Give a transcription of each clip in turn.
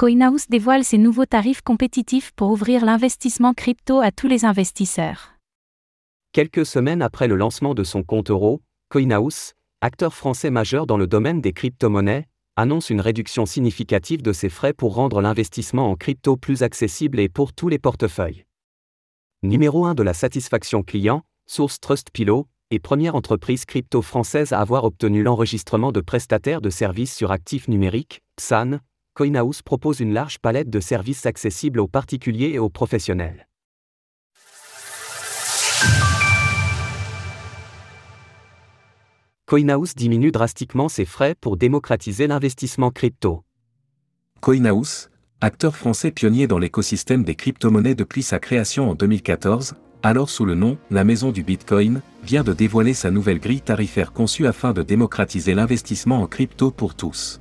CoinHouse dévoile ses nouveaux tarifs compétitifs pour ouvrir l'investissement crypto à tous les investisseurs. Quelques semaines après le lancement de son compte euro, CoinHouse, acteur français majeur dans le domaine des crypto-monnaies, annonce une réduction significative de ses frais pour rendre l'investissement en crypto plus accessible et pour tous les portefeuilles. Numéro 1 de la satisfaction client, source Trustpilot, et première entreprise crypto française à avoir obtenu l'enregistrement de prestataires de services sur actifs numériques, PSAN, CoinHouse propose une large palette de services accessibles aux particuliers et aux professionnels. CoinHouse diminue drastiquement ses frais pour démocratiser l'investissement crypto. CoinHouse, acteur français pionnier dans l'écosystème des crypto-monnaies depuis sa création en 2014, alors sous le nom La Maison du Bitcoin, vient de dévoiler sa nouvelle grille tarifaire conçue afin de démocratiser l'investissement en crypto pour tous.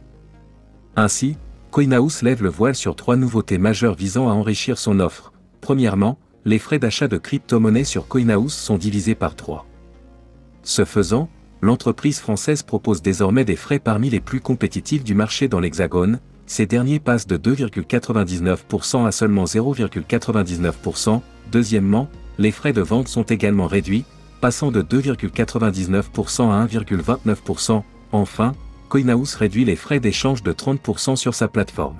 Ainsi, CoinHouse lève le voile sur trois nouveautés majeures visant à enrichir son offre. Premièrement, les frais d'achat de crypto-monnaies sur CoinHouse sont divisés par trois. Ce faisant, l'entreprise française propose désormais des frais parmi les plus compétitifs du marché dans l'Hexagone, ces derniers passent de 2,99% à seulement 0,99%. Deuxièmement, les frais de vente sont également réduits, passant de 2,99% à 1,29%. Enfin, CoinHouse réduit les frais d'échange de 30% sur sa plateforme.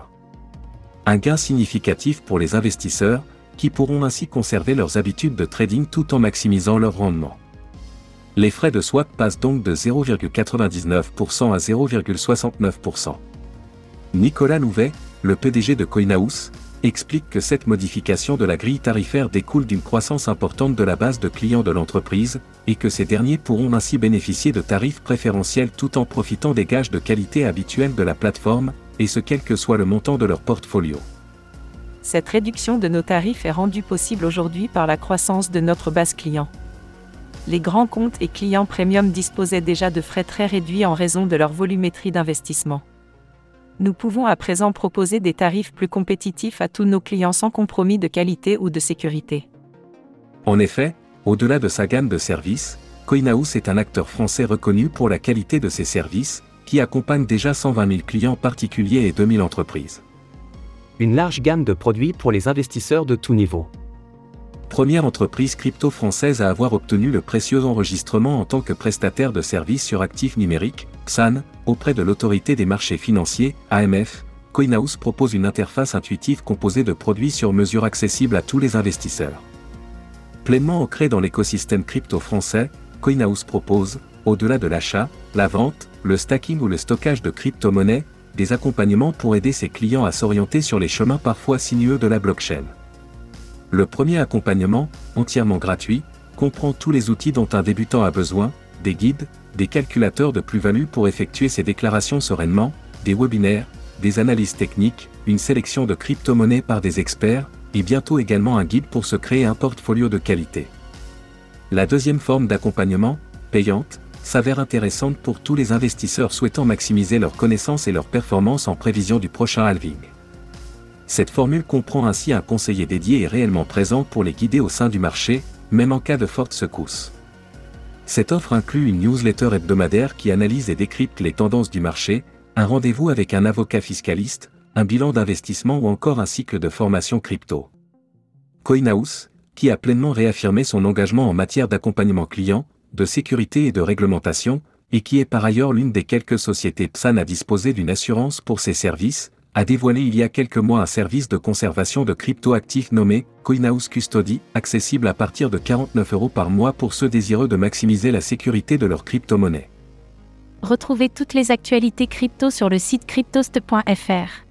Un gain significatif pour les investisseurs, qui pourront ainsi conserver leurs habitudes de trading tout en maximisant leur rendement. Les frais de swap passent donc de 0,99% à 0,69%. Nicolas Louvet, le PDG de CoinHouse, explique que cette modification de la grille tarifaire découle d'une croissance importante de la base de clients de l'entreprise, et que ces derniers pourront ainsi bénéficier de tarifs préférentiels tout en profitant des gages de qualité habituels de la plateforme, et ce quel que soit le montant de leur portfolio. Cette réduction de nos tarifs est rendue possible aujourd'hui par la croissance de notre base client les grands comptes et clients premium disposaient déjà de frais très réduits en raison de leur volumétrie d'investissement. Nous pouvons à présent proposer des tarifs plus compétitifs à tous nos clients sans compromis de qualité ou de sécurité. En effet, au-delà de sa gamme de services, CoinHouse est un acteur français reconnu pour la qualité de ses services, qui accompagne déjà 120 000 clients particuliers et 2000 entreprises. Une large gamme de produits pour les investisseurs de tout niveau première entreprise crypto française à avoir obtenu le précieux enregistrement en tant que prestataire de services sur actifs numériques, XAN, auprès de l'autorité des marchés financiers, AMF, CoinHouse propose une interface intuitive composée de produits sur mesure accessibles à tous les investisseurs. Pleinement ancré dans l'écosystème crypto français, CoinHouse propose, au-delà de l'achat, la vente, le stacking ou le stockage de crypto-monnaies, des accompagnements pour aider ses clients à s'orienter sur les chemins parfois sinueux de la blockchain. Le premier accompagnement, entièrement gratuit, comprend tous les outils dont un débutant a besoin, des guides, des calculateurs de plus-value pour effectuer ses déclarations sereinement, des webinaires, des analyses techniques, une sélection de crypto-monnaies par des experts, et bientôt également un guide pour se créer un portfolio de qualité. La deuxième forme d'accompagnement, payante, s'avère intéressante pour tous les investisseurs souhaitant maximiser leurs connaissances et leurs performances en prévision du prochain halving. Cette formule comprend ainsi un conseiller dédié et réellement présent pour les guider au sein du marché, même en cas de forte secousse. Cette offre inclut une newsletter hebdomadaire qui analyse et décrypte les tendances du marché, un rendez-vous avec un avocat fiscaliste, un bilan d'investissement ou encore un cycle de formation crypto. CoinHouse, qui a pleinement réaffirmé son engagement en matière d'accompagnement client, de sécurité et de réglementation, et qui est par ailleurs l'une des quelques sociétés PSAN à disposer d'une assurance pour ses services, a dévoilé il y a quelques mois un service de conservation de crypto-actifs nommé CoinHouse Custody, accessible à partir de 49 euros par mois pour ceux désireux de maximiser la sécurité de leur crypto-monnaie. Retrouvez toutes les actualités crypto sur le site cryptost.fr.